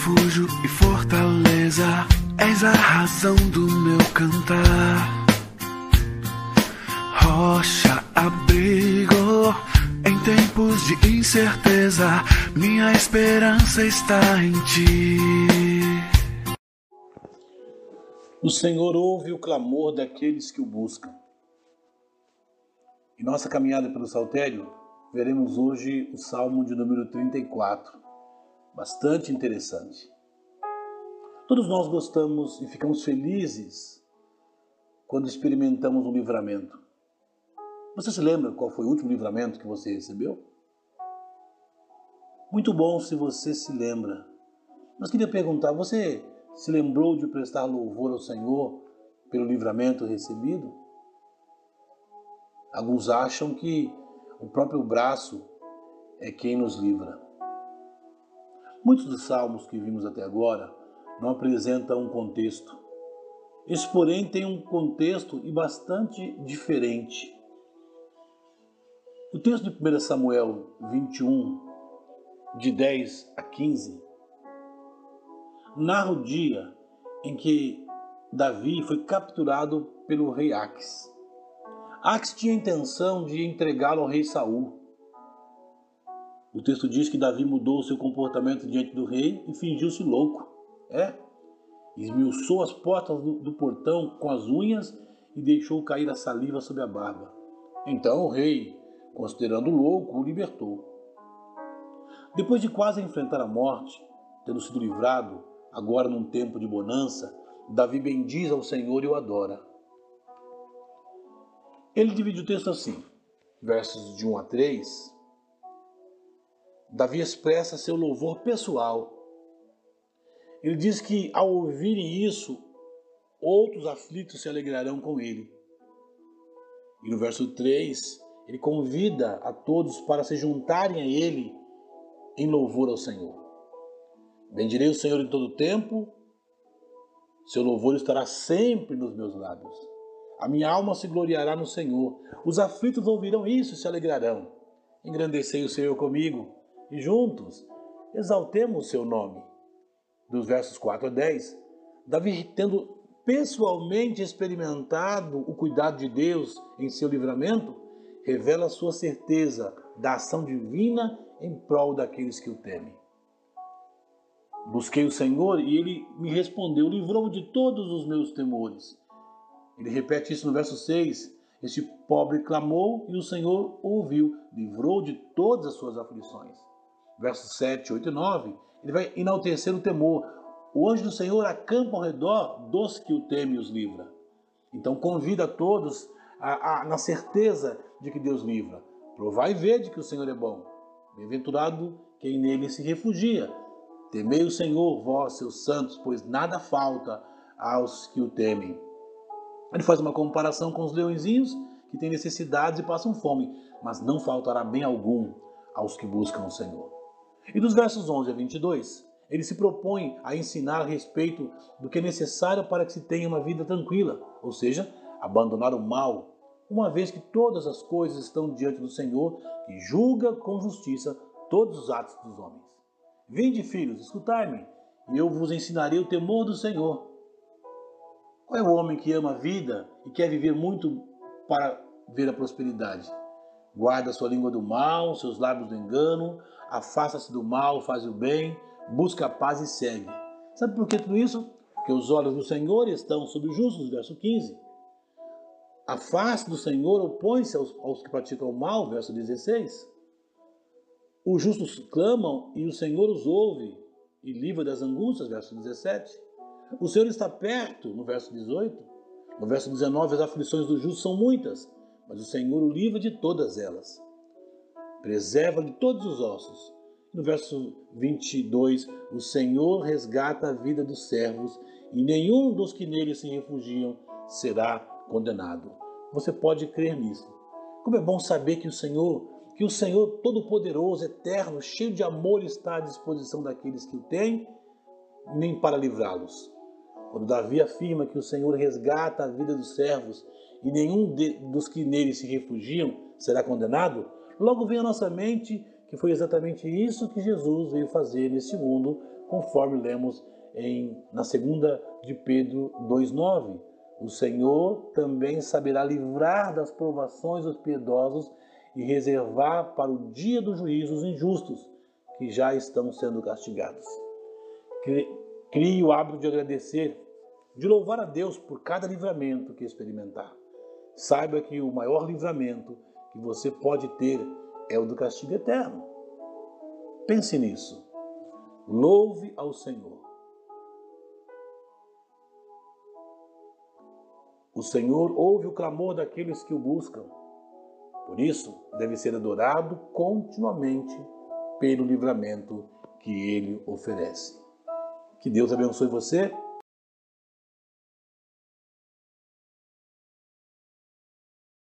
refúgio e fortaleza, és a razão do meu cantar. Rocha, abrigo em tempos de incerteza, minha esperança está em ti. O Senhor ouve o clamor daqueles que o buscam. Em nossa caminhada pelo Saltério, veremos hoje o Salmo de número 34, bastante interessante. Todos nós gostamos e ficamos felizes quando experimentamos um livramento. Você se lembra qual foi o último livramento que você recebeu? Muito bom se você se lembra. Mas queria perguntar, você se lembrou de prestar louvor ao Senhor pelo livramento recebido? Alguns acham que o próprio braço é quem nos livra. Muitos dos salmos que vimos até agora não apresentam um contexto. Esse, porém, tem um contexto e bastante diferente. O texto de 1 Samuel 21, de 10 a 15, narra o dia em que Davi foi capturado pelo rei Aques. Ax tinha a intenção de entregá-lo ao rei Saul. O texto diz que Davi mudou seu comportamento diante do rei e fingiu-se louco. É, esmiuçou as portas do, do portão com as unhas e deixou cair a saliva sobre a barba. Então o rei, considerando louco, o libertou. Depois de quase enfrentar a morte, tendo sido livrado, agora num tempo de bonança, Davi bendiz ao Senhor e o adora. Ele divide o texto assim, versos de 1 a 3. Davi expressa seu louvor pessoal. Ele diz que ao ouvirem isso, outros aflitos se alegrarão com ele. E no verso 3, ele convida a todos para se juntarem a ele em louvor ao Senhor. Bendirei o Senhor em todo o tempo, seu louvor estará sempre nos meus lábios. A minha alma se gloriará no Senhor. Os aflitos ouvirão isso e se alegrarão. Engrandecei o Senhor comigo e juntos exaltemos o seu nome. Dos versos 4 a 10, Davi, tendo pessoalmente experimentado o cuidado de Deus em seu livramento, revela sua certeza da ação divina em prol daqueles que o temem. Busquei o Senhor e ele me respondeu, livrou de todos os meus temores. Ele repete isso no verso 6. Este pobre clamou e o Senhor ouviu, livrou de todas as suas aflições. Versos 7, 8 e 9. Ele vai enaltecer o temor. O anjo do Senhor acampa ao redor dos que o temem e os livra. Então convida a todos a, a, na certeza de que Deus livra. Provai e vede que o Senhor é bom. Bem-aventurado quem nele se refugia. Temei o Senhor, vós, seus santos, pois nada falta aos que o temem. Ele faz uma comparação com os leõezinhos que têm necessidades e passam fome, mas não faltará bem algum aos que buscam o Senhor. E dos versos 11 a 22, ele se propõe a ensinar a respeito do que é necessário para que se tenha uma vida tranquila, ou seja, abandonar o mal, uma vez que todas as coisas estão diante do Senhor, que julga com justiça todos os atos dos homens. Vinde, filhos, escutai-me, e eu vos ensinarei o temor do Senhor. Qual é o homem que ama a vida e quer viver muito para ver a prosperidade? Guarda sua língua do mal, seus lábios do engano, afasta-se do mal, faz o bem, busca a paz e segue. Sabe por que tudo isso? Porque os olhos do Senhor estão sobre os justos, verso 15. A face do Senhor opõe-se aos, aos que praticam o mal, verso 16. Os justos clamam e o Senhor os ouve e livra das angústias, verso 17. O Senhor está perto, no verso 18. No verso 19, as aflições do justo são muitas, mas o Senhor o livra de todas elas. Preserva de todos os ossos. No verso 22, o Senhor resgata a vida dos servos e nenhum dos que nele se refugiam será condenado. Você pode crer nisso. Como é bom saber que o Senhor, que o Senhor todo-poderoso, eterno, cheio de amor está à disposição daqueles que o têm, nem para livrá-los. Quando Davi afirma que o Senhor resgata a vida dos servos e nenhum de, dos que nele se refugiam será condenado, logo vem à nossa mente que foi exatamente isso que Jesus veio fazer nesse mundo, conforme lemos em, na segunda de Pedro 2,9. O Senhor também saberá livrar das provações os piedosos e reservar para o dia do juízo os injustos, que já estão sendo castigados. Crie o hábito de agradecer, de louvar a Deus por cada livramento que experimentar. Saiba que o maior livramento que você pode ter é o do castigo eterno. Pense nisso. Louve ao Senhor. O Senhor ouve o clamor daqueles que o buscam. Por isso, deve ser adorado continuamente pelo livramento que ele oferece. Que Deus abençoe você